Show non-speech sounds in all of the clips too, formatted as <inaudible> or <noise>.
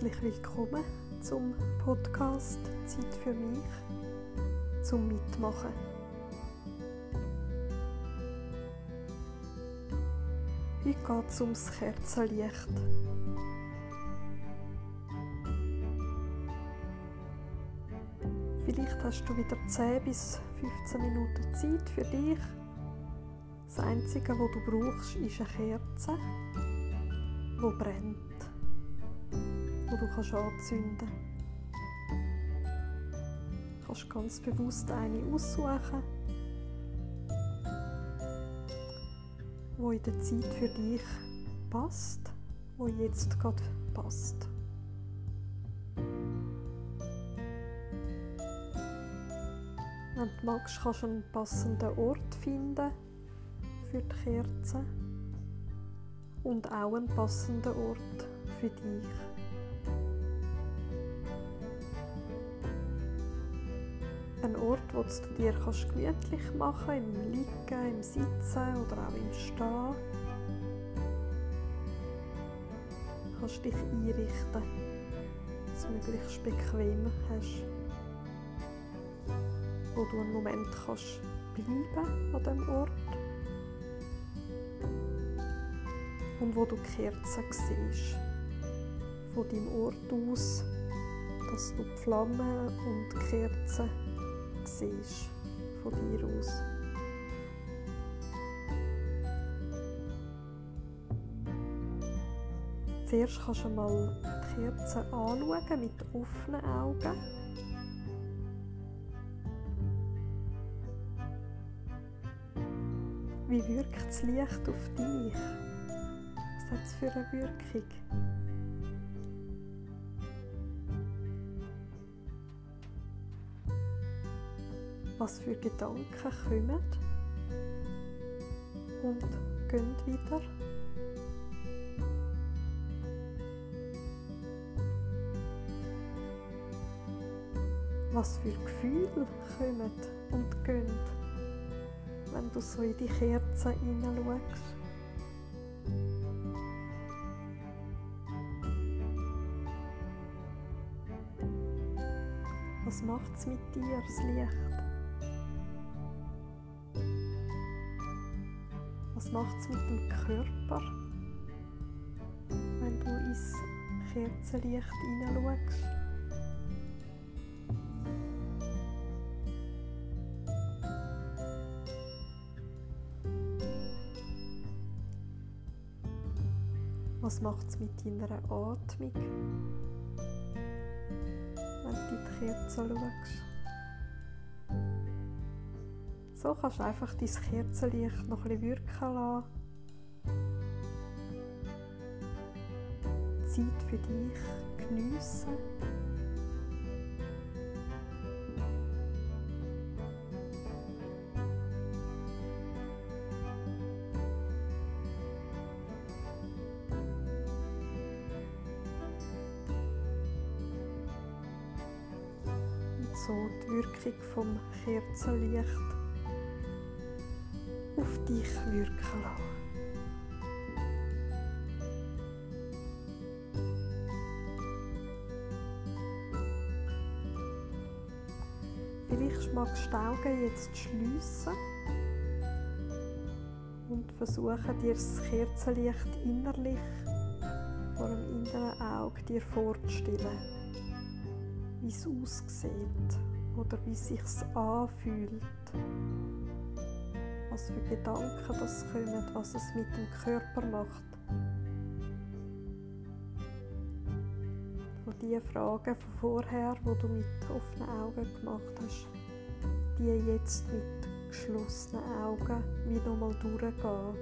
Herzlich willkommen zum Podcast Zeit für mich zum Mitmachen. Heute geht es ums Kerzenlicht. Vielleicht hast du wieder 10 bis 15 Minuten Zeit für dich. Das Einzige, was du brauchst, ist eine Kerze, die brennt du kannst anzünden Du kannst ganz bewusst eine aussuchen, wo in der Zeit für dich passt, wo jetzt gerade passt. Wenn du magst, kannst du einen passenden Ort finden für die Kerze und auch einen passenden Ort für dich. Ein Ort, wo du dir kannst gemütlich machen kannst, im Liegen, im Sitzen oder auch im Stehen. Du kannst dich einrichten, dass du möglichst bequem hast. Wo du einen Moment kannst bleiben an diesem Ort. Und wo du die Kerzen siehst. Von deinem Ort aus, dass du die Flammen und die Kerzen siehst von dir aus. Zuerst kannst du mal die Kerze anschauen mit offenen Augen. Wie wirkt das Licht auf dich? Was hat es für eine Wirkung? Was für Gedanken kommen und gehen wieder. Was für Gefühle kommen und gehen, wenn du so in die Kerzen hineinschaust. Was macht es mit dir, das Licht? Was macht es mit dem Körper, wenn du ins Kerzenlicht hineinschaust? Was macht es mit deiner Atmung, wenn du in die Kerze schaust? So kannst du einfach dein Kerzenlicht noch ein wirken lassen. Zeit für dich geniessen. Und so die Wirkung vom Kerzenlicht dich wirken lassen. Vielleicht magst du die Augen jetzt schliessen und versuchen, dir das Kerzenlicht innerlich vor dem inneren Auge dir vorzustellen, wie es aussieht oder wie es sich anfühlt was für Gedanken das kommen, was es mit dem Körper macht. Und die Fragen von vorher, wo du mit offenen Augen gemacht hast, die jetzt mit geschlossenen Augen wie nochmal durchgehen.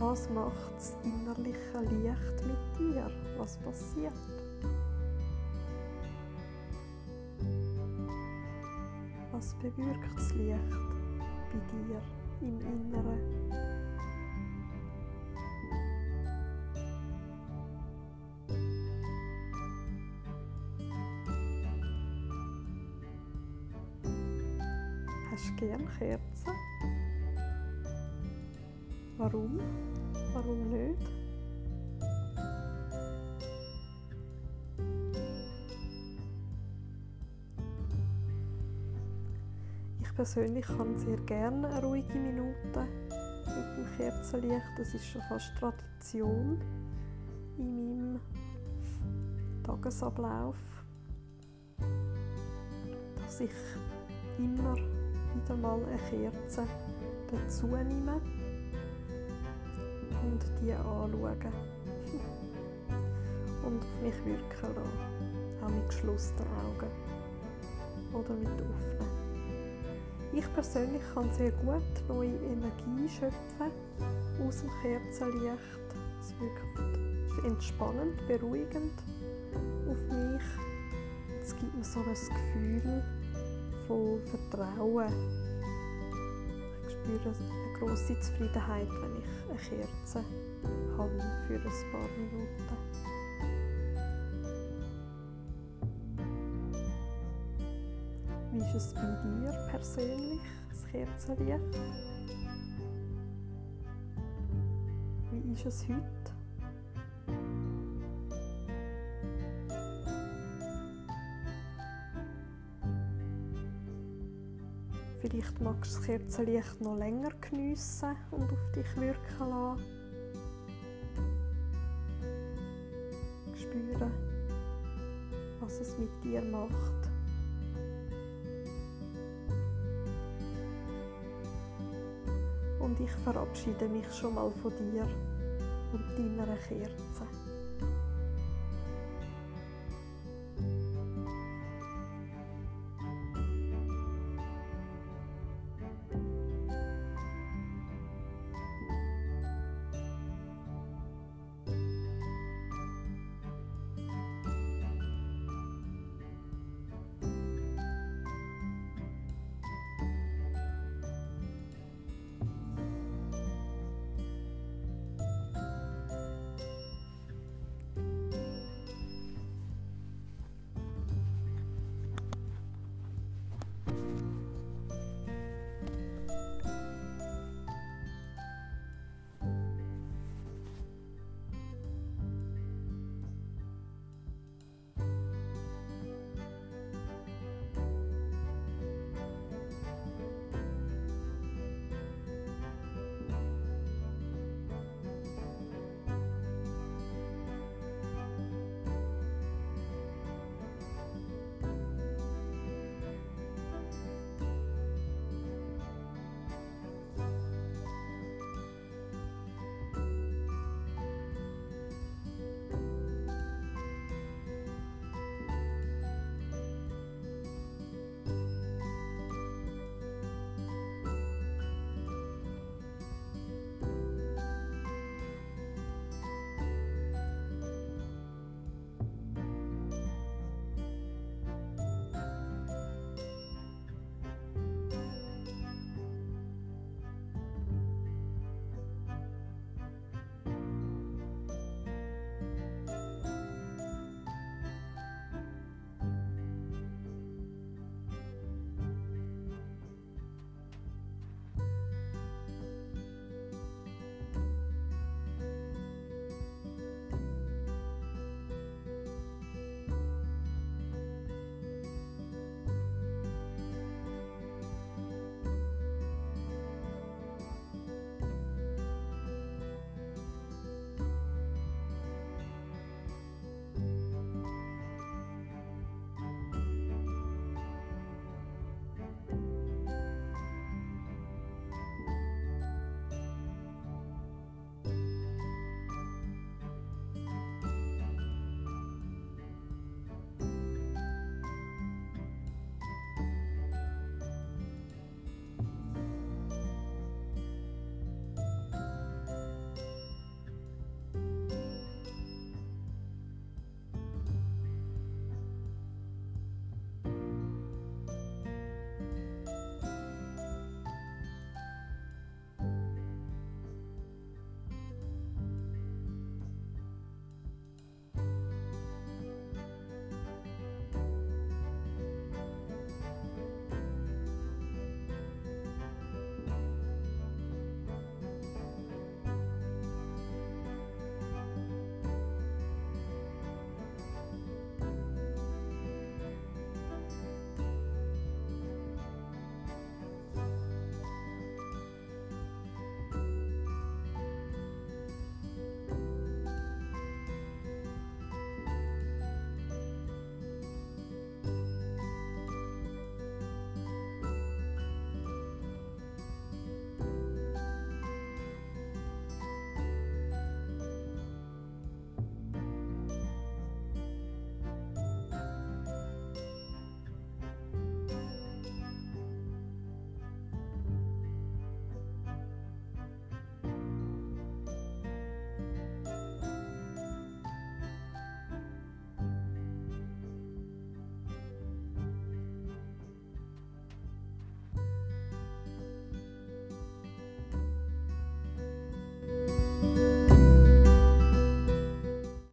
Was macht das innerliche Licht mit dir? Was passiert? Bewirkt das Licht bei dir im Inneren? Hast du gerne Kerzen? Warum? Warum nicht? Ich persönlich kann sehr gerne eine ruhige Minute mit dem Kerzenlicht. Das ist schon fast Tradition in meinem Tagesablauf, dass ich immer wieder mal eine Kerze dazu nehme und die anschauen <laughs> und auf mich wirken lassen, auch mit geschlossenen Augen oder mit offenen. Ich persönlich kann sehr gut neue Energie schöpfen aus dem Kerzenlicht. Es wirkt entspannend, beruhigend auf mich. Es gibt mir so ein Gefühl von Vertrauen. Ich spüre eine große Zufriedenheit, wenn ich eine Kerze habe für ein paar Minuten. Wie ist es bei dir persönlich, das Kerzenlicht? Wie ist es heute? Vielleicht magst du das Kerzenlicht noch länger geniessen und auf dich wirken lassen. Spüren, was es mit dir macht. Und ich verabschiede mich schon mal von dir und deiner Kerze.